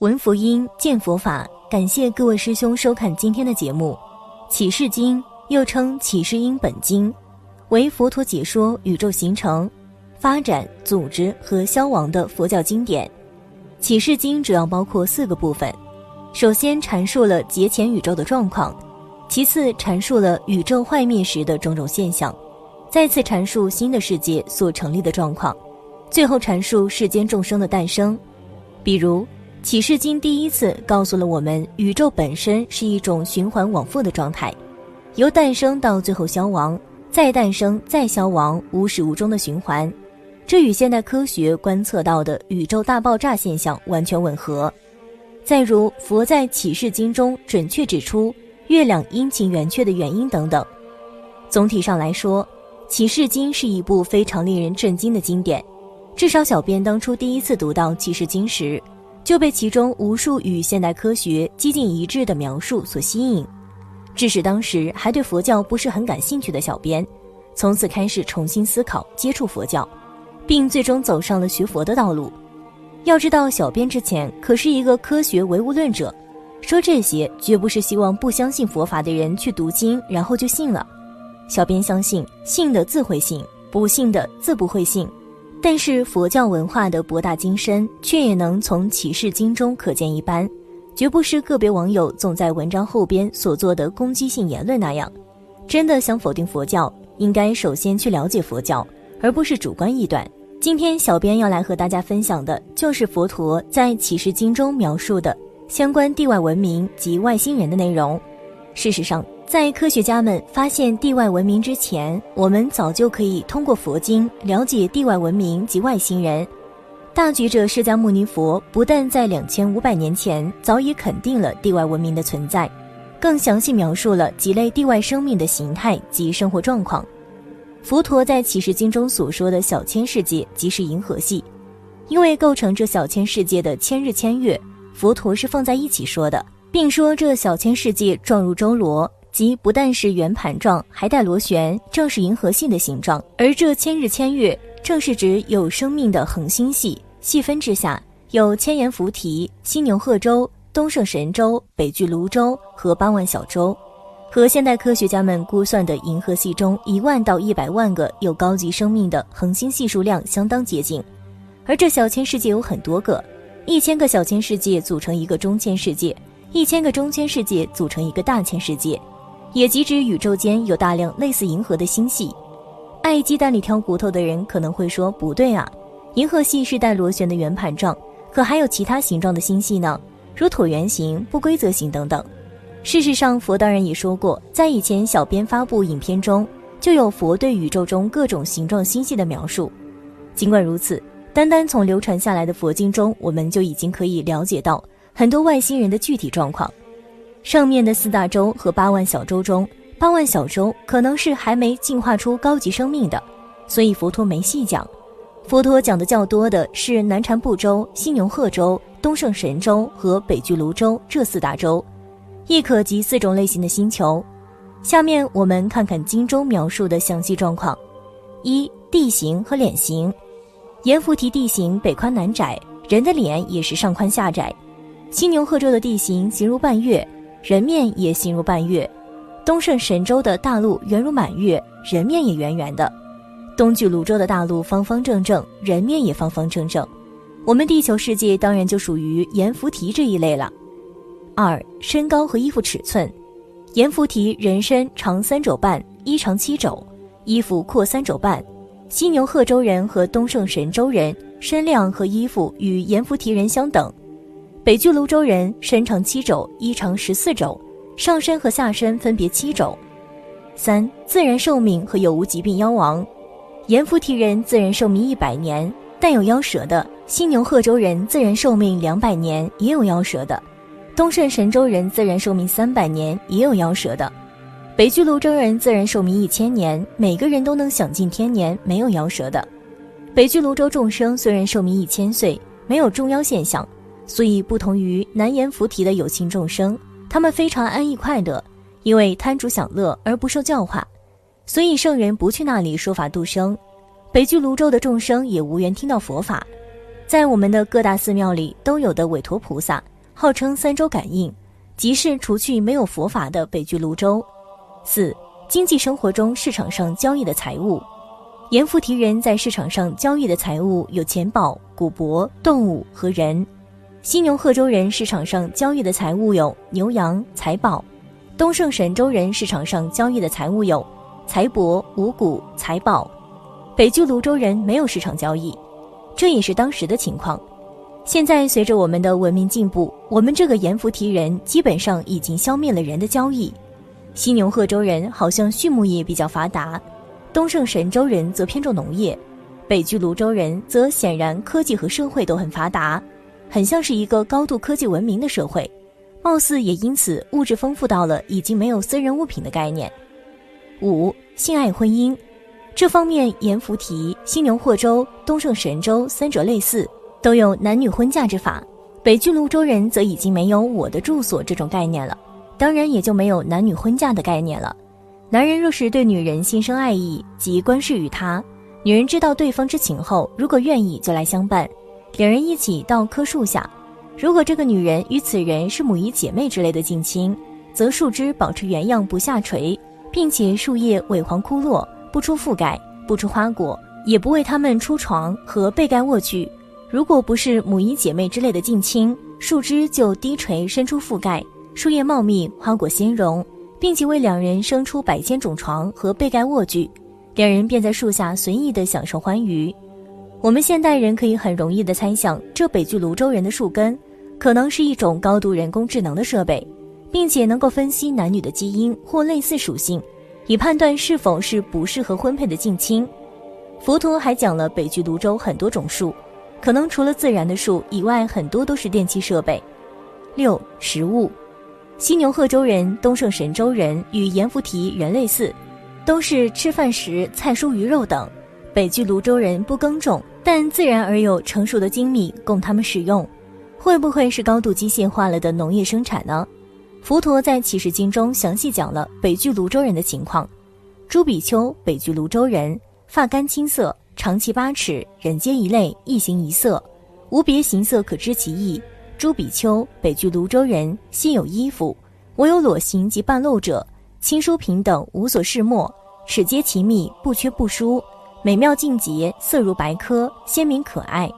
闻佛音，见佛法。感谢各位师兄收看今天的节目。《启示经》又称《启示音本经》，为佛陀解说宇宙形成、发展、组织和消亡的佛教经典。《启示经》主要包括四个部分：首先阐述了节前宇宙的状况，其次阐述了宇宙坏灭时的种种现象，再次阐述新的世界所成立的状况。最后阐述世间众生的诞生，比如《启示经》第一次告诉了我们，宇宙本身是一种循环往复的状态，由诞生到最后消亡，再诞生再消亡，无始无终的循环。这与现代科学观测到的宇宙大爆炸现象完全吻合。再如佛在《启示经》中准确指出月亮阴晴圆缺的原因等等。总体上来说，《启示经》是一部非常令人震惊的经典。至少，小编当初第一次读到《启示经》时，就被其中无数与现代科学几近一致的描述所吸引，致使当时还对佛教不是很感兴趣的小编，从此开始重新思考、接触佛教，并最终走上了学佛的道路。要知道，小编之前可是一个科学唯物论者，说这些绝不是希望不相信佛法的人去读经，然后就信了。小编相信，信的自会信，不信的自不会信。但是佛教文化的博大精深，却也能从启示经中可见一斑，绝不是个别网友总在文章后边所做的攻击性言论那样。真的想否定佛教，应该首先去了解佛教，而不是主观臆断。今天小编要来和大家分享的，就是佛陀在启示经中描述的相关地外文明及外星人的内容。事实上，在科学家们发现地外文明之前，我们早就可以通过佛经了解地外文明及外星人。大觉者释迦牟尼佛不但在两千五百年前早已肯定了地外文明的存在，更详细描述了几类地外生命的形态及生活状况。佛陀在启示经中所说的小千世界，即是银河系，因为构成这小千世界的千日千月，佛陀是放在一起说的，并说这小千世界状如周罗。即不但是圆盘状，还带螺旋，正是银河系的形状。而这千日千月，正是指有生命的恒星系。细分之下，有千岩浮提、犀牛贺州、东胜神州、北俱泸州和八万小洲，和现代科学家们估算的银河系中一万到一百万个有高级生命的恒星系数量相当接近。而这小千世界有很多个，一千个小千世界组成一个中千世界，一千个中千世界组成一个大千世界。也即指宇宙间有大量类似银河的星系。爱鸡蛋里挑骨头的人可能会说不对啊，银河系是带螺旋的圆盘状，可还有其他形状的星系呢，如椭圆形、不规则形等等。事实上，佛当然也说过，在以前小编发布影片中就有佛对宇宙中各种形状星系的描述。尽管如此，单单从流传下来的佛经中，我们就已经可以了解到很多外星人的具体状况。上面的四大洲和八万小洲中，八万小洲可能是还没进化出高级生命的，所以佛陀没细讲。佛陀讲的较多的是南禅部洲、犀牛贺洲、东胜神洲和北俱泸州这四大洲，亦可及四种类型的星球。下面我们看看经中描述的详细状况：一、地形和脸型。阎浮提地形北宽南窄，人的脸也是上宽下窄。犀牛贺洲的地形形如半月。人面也形如半月，东胜神州的大陆圆如满月，人面也圆圆的；东距泸州的大陆方方正正，人面也方方正正。我们地球世界当然就属于阎浮提这一类了。二、身高和衣服尺寸，阎浮提人身长三肘半，衣长七肘，衣服阔三肘半；犀牛贺州人和东胜神州人身量和衣服与阎浮提人相等。北俱泸州人身长七肘，衣长十四肘，上身和下身分别七肘。三、自然寿命和有无疾病夭亡。阎浮提人自然寿命一百年，但有夭折的；犀牛贺州人自然寿命两百年，也有夭折的；东胜神州人自然寿命三百年，也有夭折的；北俱泸州人自然寿命一千年，每个人都能享尽天年，没有夭折的。北俱泸州众生虽然寿命一千岁，没有中夭现象。所以，不同于南阎浮提的有情众生，他们非常安逸快乐，因为贪主享乐而不受教化，所以圣人不去那里说法度生。北俱泸州的众生也无缘听到佛法，在我们的各大寺庙里都有的韦陀菩萨，号称三州感应，即是除去没有佛法的北俱泸州。四、经济生活中市场上交易的财物，阎浮提人在市场上交易的财物有钱宝、古帛、动物和人。犀牛贺州人市场上交易的财物有牛羊、财宝；东胜神州人市场上交易的财物有财帛、五谷、财宝。北俱泸州人没有市场交易，这也是当时的情况。现在随着我们的文明进步，我们这个盐浮提人基本上已经消灭了人的交易。犀牛贺州人好像畜牧业比较发达，东胜神州人则偏重农业，北俱泸州人则显然科技和社会都很发达。很像是一个高度科技文明的社会，貌似也因此物质丰富到了已经没有私人物品的概念。五、性爱婚姻，这方面阎浮提、犀牛贺州、东胜神州三者类似，都有男女婚嫁之法。北俱泸州人则已经没有我的住所这种概念了，当然也就没有男女婚嫁的概念了。男人若是对女人心生爱意，即关视于她；女人知道对方之情后，如果愿意就来相伴。两人一起到棵树下，如果这个女人与此人是母仪姐妹之类的近亲，则树枝保持原样不下垂，并且树叶萎黄枯落，不出覆盖，不出花果，也不为他们出床和被盖卧具。如果不是母仪姐妹之类的近亲，树枝就低垂伸出覆盖，树叶茂密，花果鲜荣，并且为两人生出百千种床和被盖卧具，两人便在树下随意的享受欢愉。我们现代人可以很容易地猜想，这北俱泸州人的树根，可能是一种高度人工智能的设备，并且能够分析男女的基因或类似属性，以判断是否是不适合婚配的近亲。佛陀还讲了北俱泸州很多种树，可能除了自然的树以外，很多都是电气设备。六食物，犀牛贺州人、东胜神州人与阎浮提人类似，都是吃饭时菜蔬鱼肉等。北俱泸州人不耕种，但自然而有成熟的精米供他们使用，会不会是高度机械化了的农业生产呢？佛陀在启示经中详细讲了北俱泸州人的情况。朱比丘，北俱泸州人，发干青色，长齐八尺，人皆一类，一形一色，无别形色可知其意。朱比丘，北俱泸州人，心有衣服，唯有裸形及半露者，亲疏平等，无所饰没，齿皆其密，不缺不疏。美妙净洁，色如白珂，鲜明可爱。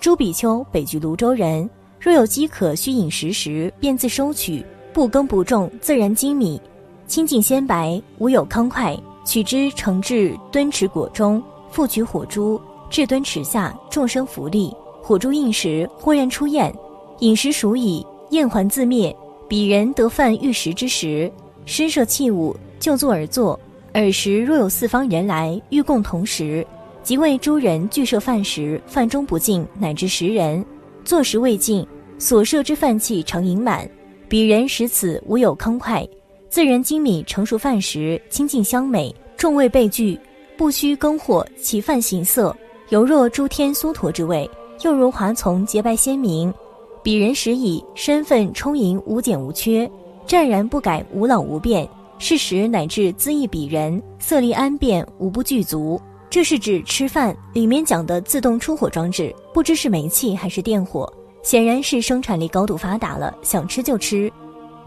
朱比丘，北俱泸州人。若有饥渴需饮食时，便自收取，不耕不种，自然精米，清净鲜白，无有康快。取之盛至敦池果中，复取火珠，至敦池下，众生福利。火珠应时，忽然出焰，饮食熟矣，焰还自灭。彼人得饭欲食之时，施设器物，就坐而坐。尔时若有四方人来欲共同食，即为诸人俱设饭食，饭中不进，乃至十人坐食未尽，所设之饭器常盈满。彼人食此无有康快，自然精米成熟饭食，清净香美，众味备具，不须更或，其饭形色犹若诸天酥陀之味，又如华丛洁白鲜明。彼人食已，身份充盈无减无缺，湛然不改，无老无变。是时乃至恣意鄙人，色力安变，无不具足。这是指吃饭里面讲的自动出火装置，不知是煤气还是电火，显然是生产力高度发达了，想吃就吃。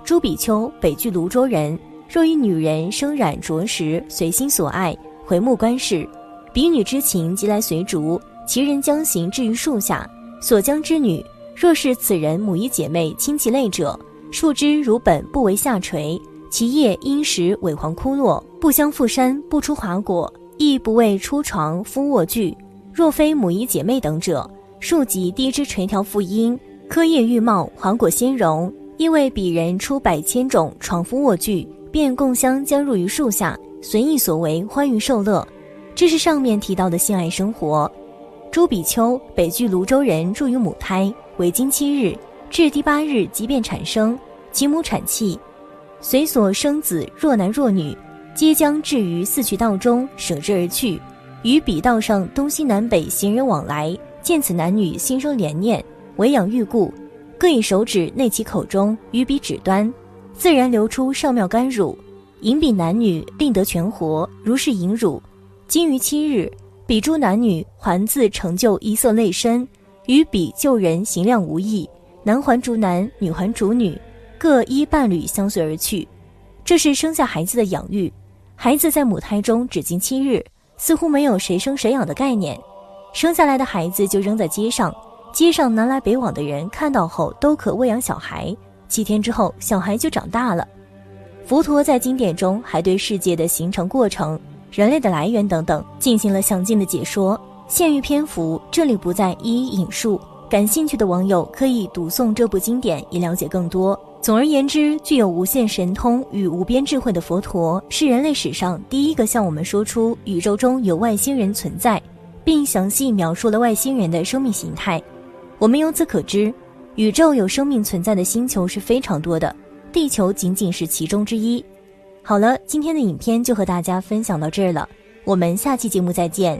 朱比丘，北俱泸州人。若一女人生染着实，随心所爱，回目观视，彼女之情即来随逐，其人将行至于树下，所将之女，若是此人母仪姐妹亲其类者，树枝如本不为下垂。其叶因时萎黄枯落，不相附山，不出华果，亦不为出床夫卧具。若非母仪姐妹等者，树及低枝垂条复阴，柯叶玉茂，华果鲜荣。因为彼人出百千种床夫卧具，便共相将入于树下，随意所为，欢愉受乐。这是上面提到的性爱生活。朱比丘，北俱泸州人，住于母胎，为经七日，至第八日即便产生，其母产气。随所生子，若男若女，皆将置于四渠道中，舍之而去。于彼道上东西南北行人往来，见此男女，心生怜念，唯养欲故，各以手指内其口中，于彼指端，自然流出上妙甘乳，引彼男女，令得全活。如是引乳，今于七日，彼诸男女还自成就一色类身，与彼救人行量无异，男还逐男，女还逐女，各依伴侣相随而去。这是生下孩子的养育，孩子在母胎中只经七日，似乎没有谁生谁养的概念，生下来的孩子就扔在街上，街上南来北往的人看到后都可喂养小孩，七天之后小孩就长大了。佛陀在经典中还对世界的形成过程、人类的来源等等进行了详尽的解说。限于篇幅，这里不再一一引述。感兴趣的网友可以读诵这部经典，以了解更多。总而言之，具有无限神通与无边智慧的佛陀，是人类史上第一个向我们说出宇宙中有外星人存在，并详细描述了外星人的生命形态。我们由此可知，宇宙有生命存在的星球是非常多的，地球仅仅是其中之一。好了，今天的影片就和大家分享到这儿了，我们下期节目再见。